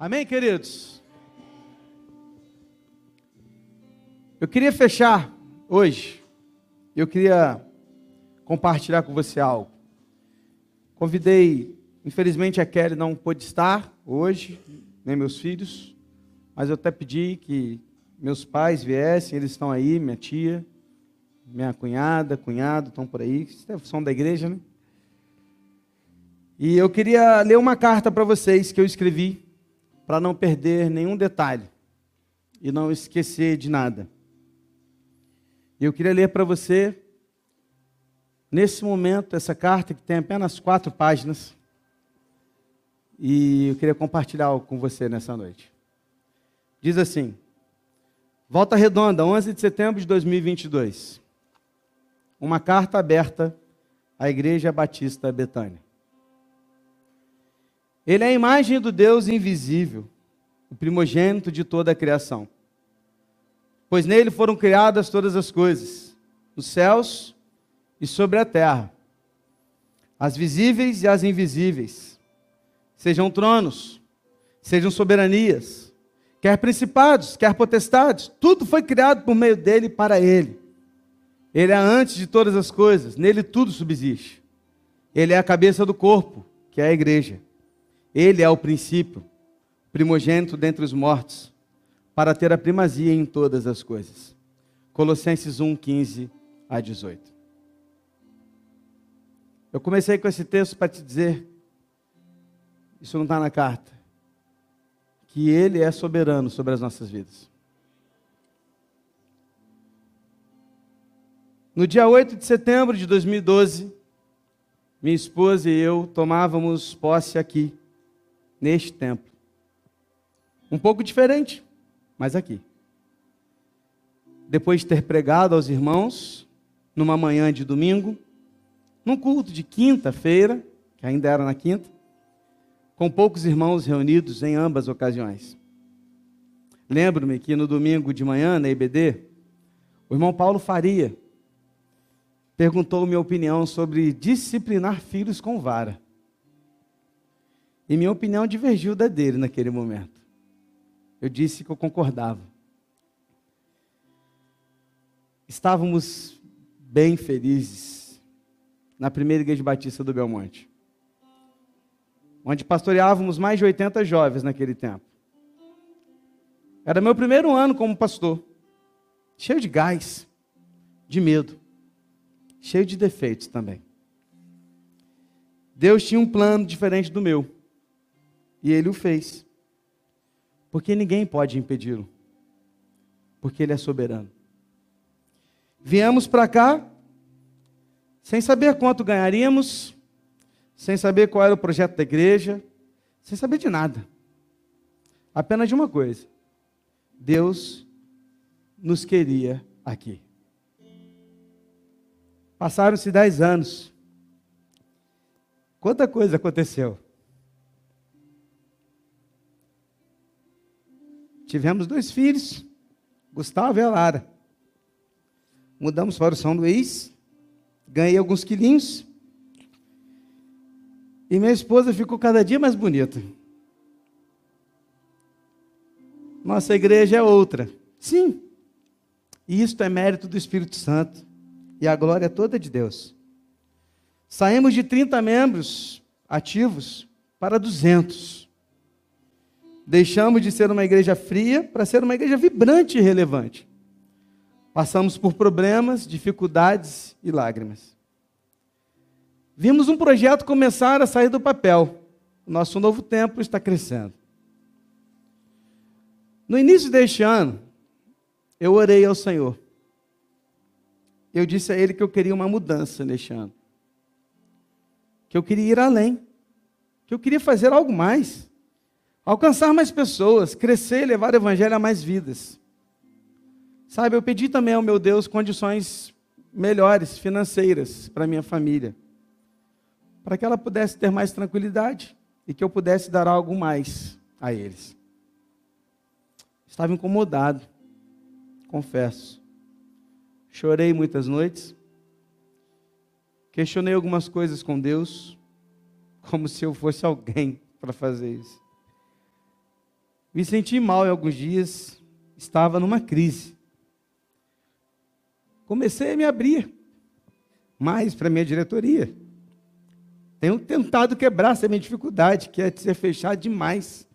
Amém, queridos? Eu queria fechar hoje, eu queria compartilhar com você algo. Convidei, infelizmente a Kelly não pôde estar hoje, nem meus filhos, mas eu até pedi que meus pais viessem, eles estão aí, minha tia, minha cunhada, cunhado, estão por aí, são da igreja, né? E eu queria ler uma carta para vocês que eu escrevi para não perder nenhum detalhe e não esquecer de nada. Eu queria ler para você, nesse momento, essa carta que tem apenas quatro páginas. E eu queria compartilhar algo com você nessa noite. Diz assim: Volta Redonda, 11 de setembro de 2022. Uma carta aberta à Igreja Batista Betânia. Ele é a imagem do Deus invisível, o primogênito de toda a criação. Pois nele foram criadas todas as coisas, nos céus e sobre a terra, as visíveis e as invisíveis, sejam tronos, sejam soberanias, quer principados, quer potestades, tudo foi criado por meio dele e para ele. Ele é antes de todas as coisas, nele tudo subsiste. Ele é a cabeça do corpo, que é a igreja. Ele é o princípio, primogênito dentre os mortos, para ter a primazia em todas as coisas. Colossenses 1, 15 a 18. Eu comecei com esse texto para te dizer, isso não está na carta, que Ele é soberano sobre as nossas vidas. No dia 8 de setembro de 2012, minha esposa e eu tomávamos posse aqui, neste templo. Um pouco diferente, mas aqui. Depois de ter pregado aos irmãos, numa manhã de domingo, num culto de quinta-feira, que ainda era na quinta, com poucos irmãos reunidos em ambas ocasiões. Lembro-me que no domingo de manhã, na IBD, o irmão Paulo Faria perguntou minha opinião sobre disciplinar filhos com vara. E minha opinião divergiu da dele naquele momento. Eu disse que eu concordava. Estávamos bem felizes na primeira igreja batista do Belmonte, onde pastoreávamos mais de 80 jovens naquele tempo. Era meu primeiro ano como pastor, cheio de gás, de medo, cheio de defeitos também. Deus tinha um plano diferente do meu. E ele o fez. Porque ninguém pode impedi-lo. Porque ele é soberano. Viemos para cá sem saber quanto ganharíamos, sem saber qual era o projeto da igreja, sem saber de nada. Apenas de uma coisa: Deus nos queria aqui. Passaram-se dez anos. Quanta coisa aconteceu. Tivemos dois filhos, Gustavo e Lara. Mudamos para o São Luís, ganhei alguns quilinhos. E minha esposa ficou cada dia mais bonita. Nossa igreja é outra. Sim. E isto é mérito do Espírito Santo. E a glória é toda de Deus. Saímos de 30 membros ativos para 200. Deixamos de ser uma igreja fria para ser uma igreja vibrante e relevante. Passamos por problemas, dificuldades e lágrimas. Vimos um projeto começar a sair do papel. Nosso novo templo está crescendo. No início deste ano, eu orei ao Senhor. Eu disse a Ele que eu queria uma mudança neste ano. Que eu queria ir além. Que eu queria fazer algo mais alcançar mais pessoas, crescer levar o evangelho a mais vidas. Sabe, eu pedi também ao meu Deus condições melhores financeiras para minha família, para que ela pudesse ter mais tranquilidade e que eu pudesse dar algo mais a eles. Estava incomodado, confesso. Chorei muitas noites, questionei algumas coisas com Deus, como se eu fosse alguém para fazer isso. Me senti mal em alguns dias, estava numa crise. Comecei a me abrir mais para a minha diretoria. Tenho tentado quebrar essa minha dificuldade, que é de ser fechado demais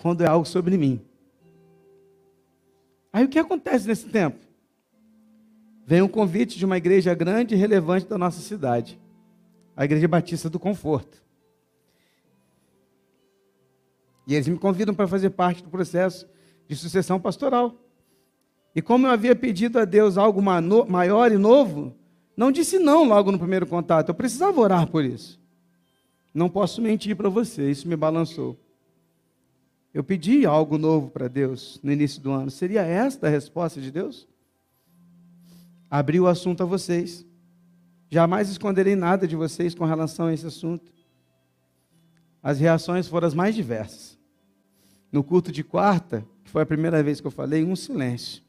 quando é algo sobre mim. Aí o que acontece nesse tempo? Vem um convite de uma igreja grande e relevante da nossa cidade, a Igreja Batista do Conforto. E eles me convidam para fazer parte do processo de sucessão pastoral. E como eu havia pedido a Deus algo maior e novo, não disse não logo no primeiro contato. Eu precisava orar por isso. Não posso mentir para você, isso me balançou. Eu pedi algo novo para Deus no início do ano. Seria esta a resposta de Deus? Abri o assunto a vocês. Jamais esconderei nada de vocês com relação a esse assunto. As reações foram as mais diversas. No culto de quarta, que foi a primeira vez que eu falei, um silêncio.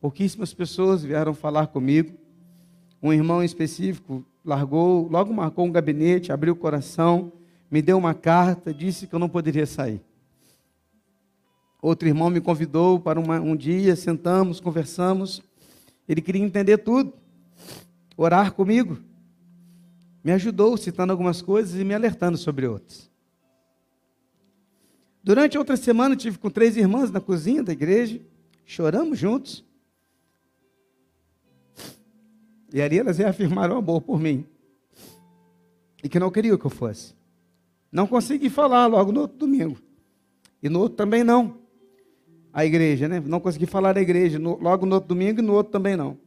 Pouquíssimas pessoas vieram falar comigo. Um irmão em específico largou, logo marcou um gabinete, abriu o coração, me deu uma carta, disse que eu não poderia sair. Outro irmão me convidou para uma, um dia, sentamos, conversamos. Ele queria entender tudo, orar comigo. Me ajudou citando algumas coisas e me alertando sobre outras. Durante outra semana, tive com três irmãs na cozinha da igreja, choramos juntos. E ali elas reafirmaram amor por mim. E que não queriam que eu fosse. Não consegui falar logo no outro domingo. E no outro também não. A igreja, né? Não consegui falar da igreja. No, logo no outro domingo e no outro também não.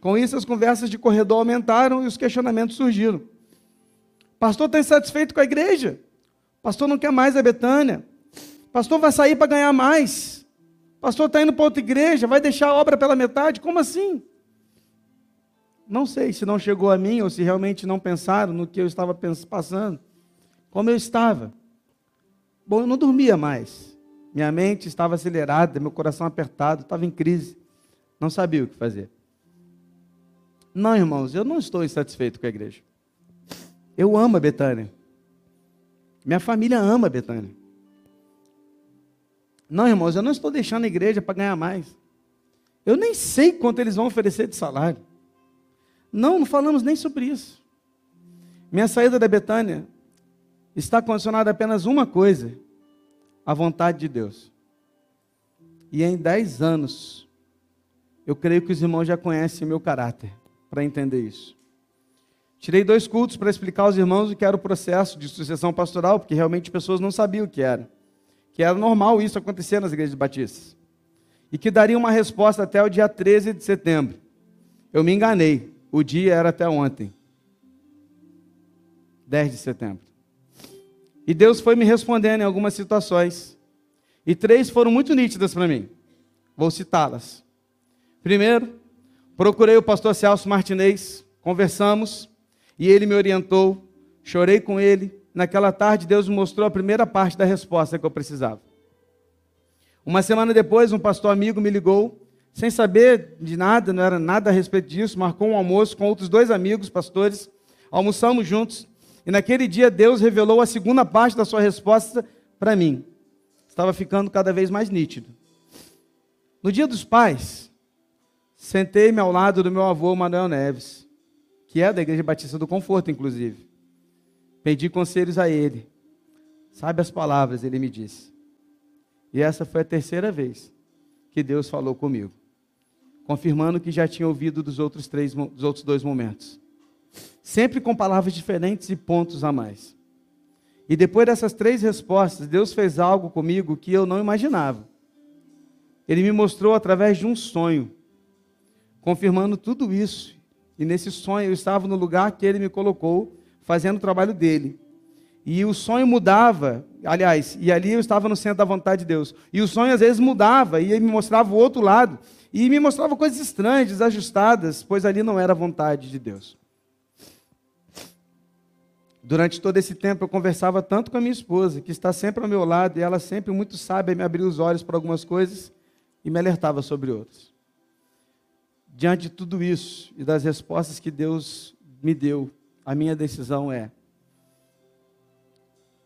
Com isso, as conversas de corredor aumentaram e os questionamentos surgiram. Pastor está insatisfeito com a igreja? Pastor não quer mais a Betânia? Pastor vai sair para ganhar mais? Pastor está indo para outra igreja? Vai deixar a obra pela metade? Como assim? Não sei se não chegou a mim ou se realmente não pensaram no que eu estava passando. Como eu estava. Bom, eu não dormia mais. Minha mente estava acelerada, meu coração apertado, estava em crise. Não sabia o que fazer. Não, irmãos, eu não estou insatisfeito com a igreja. Eu amo a Betânia. Minha família ama a Betânia. Não, irmãos, eu não estou deixando a igreja para ganhar mais. Eu nem sei quanto eles vão oferecer de salário. Não, não falamos nem sobre isso. Minha saída da Betânia está condicionada a apenas uma coisa: a vontade de Deus. E em dez anos, eu creio que os irmãos já conhecem meu caráter para entender isso. Tirei dois cultos para explicar aos irmãos o que era o processo de sucessão pastoral, porque realmente pessoas não sabiam o que era. Que era normal isso acontecer nas igrejas batistas. E que daria uma resposta até o dia 13 de setembro. Eu me enganei. O dia era até ontem, 10 de setembro. E Deus foi me respondendo em algumas situações. E três foram muito nítidas para mim. Vou citá-las. Primeiro, procurei o pastor Celso Martinez, conversamos, e ele me orientou, chorei com ele. Naquela tarde, Deus me mostrou a primeira parte da resposta que eu precisava. Uma semana depois, um pastor amigo me ligou sem saber de nada, não era nada a respeito disso, marcou um almoço com outros dois amigos, pastores, almoçamos juntos, e naquele dia Deus revelou a segunda parte da sua resposta para mim. Estava ficando cada vez mais nítido. No dia dos pais, sentei-me ao lado do meu avô Manuel Neves, que é da Igreja Batista do Conforto, inclusive. Pedi conselhos a ele. Sabe as palavras, ele me disse. E essa foi a terceira vez que Deus falou comigo confirmando que já tinha ouvido dos outros, três, dos outros dois momentos. Sempre com palavras diferentes e pontos a mais. E depois dessas três respostas, Deus fez algo comigo que eu não imaginava. Ele me mostrou através de um sonho, confirmando tudo isso. E nesse sonho eu estava no lugar que ele me colocou, fazendo o trabalho dele. E o sonho mudava, aliás, e ali eu estava no centro da vontade de Deus. E o sonho às vezes mudava, e ele me mostrava o outro lado. E me mostrava coisas estranhas, desajustadas, pois ali não era a vontade de Deus. Durante todo esse tempo eu conversava tanto com a minha esposa, que está sempre ao meu lado, e ela sempre muito sábia me abria os olhos para algumas coisas e me alertava sobre outras. Diante de tudo isso e das respostas que Deus me deu, a minha decisão é: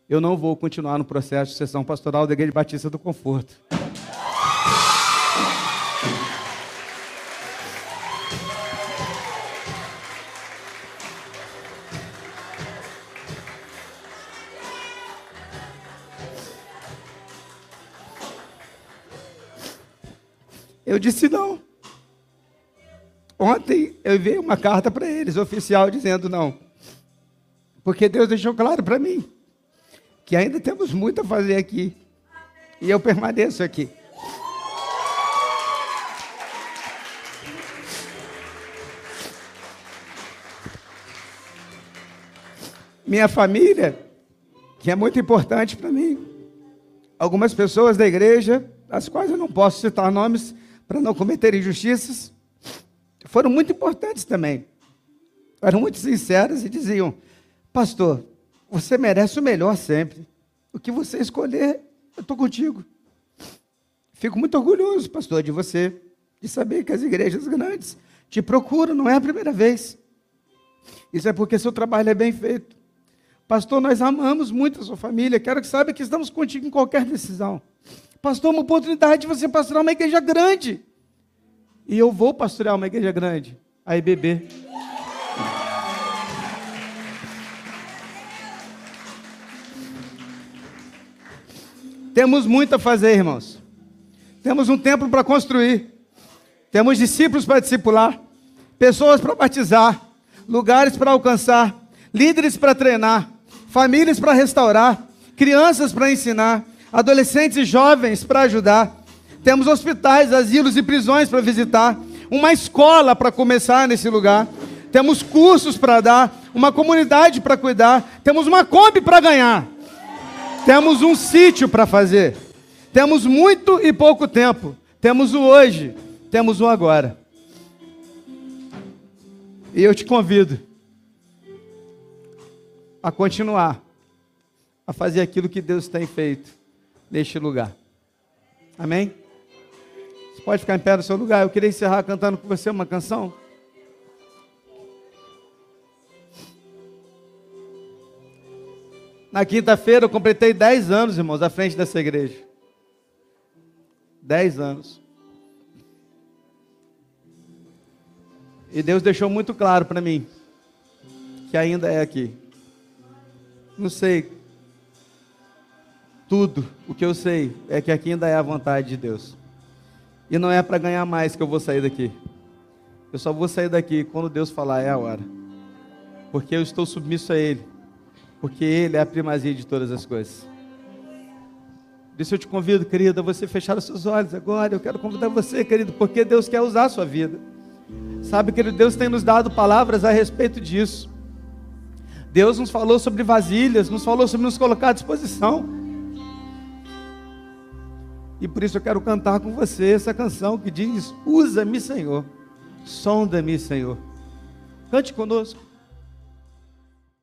eu não vou continuar no processo de sessão pastoral da Igreja Batista do Conforto. Eu disse não. Ontem eu enviei uma carta para eles, oficial, dizendo não. Porque Deus deixou claro para mim que ainda temos muito a fazer aqui. E eu permaneço aqui. Minha família, que é muito importante para mim. Algumas pessoas da igreja, as quais eu não posso citar nomes, para não cometer injustiças, foram muito importantes também. Eram muito sinceras e diziam: Pastor, você merece o melhor sempre. O que você escolher, eu estou contigo. Fico muito orgulhoso, pastor, de você, de saber que as igrejas grandes te procuram, não é a primeira vez. Isso é porque seu trabalho é bem feito. Pastor, nós amamos muito a sua família. Quero que saiba que estamos contigo em qualquer decisão. Pastor, uma oportunidade de você pastorar uma igreja grande. E eu vou pastorear uma igreja grande. Aí, bebê. Temos muito a fazer, irmãos. Temos um templo para construir. Temos discípulos para discipular. Pessoas para batizar. Lugares para alcançar. Líderes para treinar. Famílias para restaurar. Crianças para ensinar adolescentes e jovens para ajudar. Temos hospitais, asilos e prisões para visitar. Uma escola para começar nesse lugar. Temos cursos para dar. Uma comunidade para cuidar. Temos uma Kombi para ganhar. Temos um sítio para fazer. Temos muito e pouco tempo. Temos o hoje. Temos o agora. E eu te convido a continuar a fazer aquilo que Deus tem feito neste lugar. Amém? Você pode ficar em pé no seu lugar. Eu queria encerrar cantando com você uma canção. Na quinta-feira eu completei 10 anos, irmãos, à frente dessa igreja. 10 anos. E Deus deixou muito claro para mim que ainda é aqui. Não sei tudo. O que eu sei é que aqui ainda é a vontade de Deus. E não é para ganhar mais que eu vou sair daqui. Eu só vou sair daqui quando Deus falar é a hora. Porque eu estou submisso a Ele. Porque Ele é a primazia de todas as coisas. Por isso eu te convido, querido, a você fechar os seus olhos agora. Eu quero convidar você, querido, porque Deus quer usar a sua vida. Sabe, querido, Deus tem nos dado palavras a respeito disso. Deus nos falou sobre vasilhas, nos falou sobre nos colocar à disposição. E por isso eu quero cantar com você essa canção que diz: Usa-me, Senhor, sonda-me, Senhor. Cante conosco.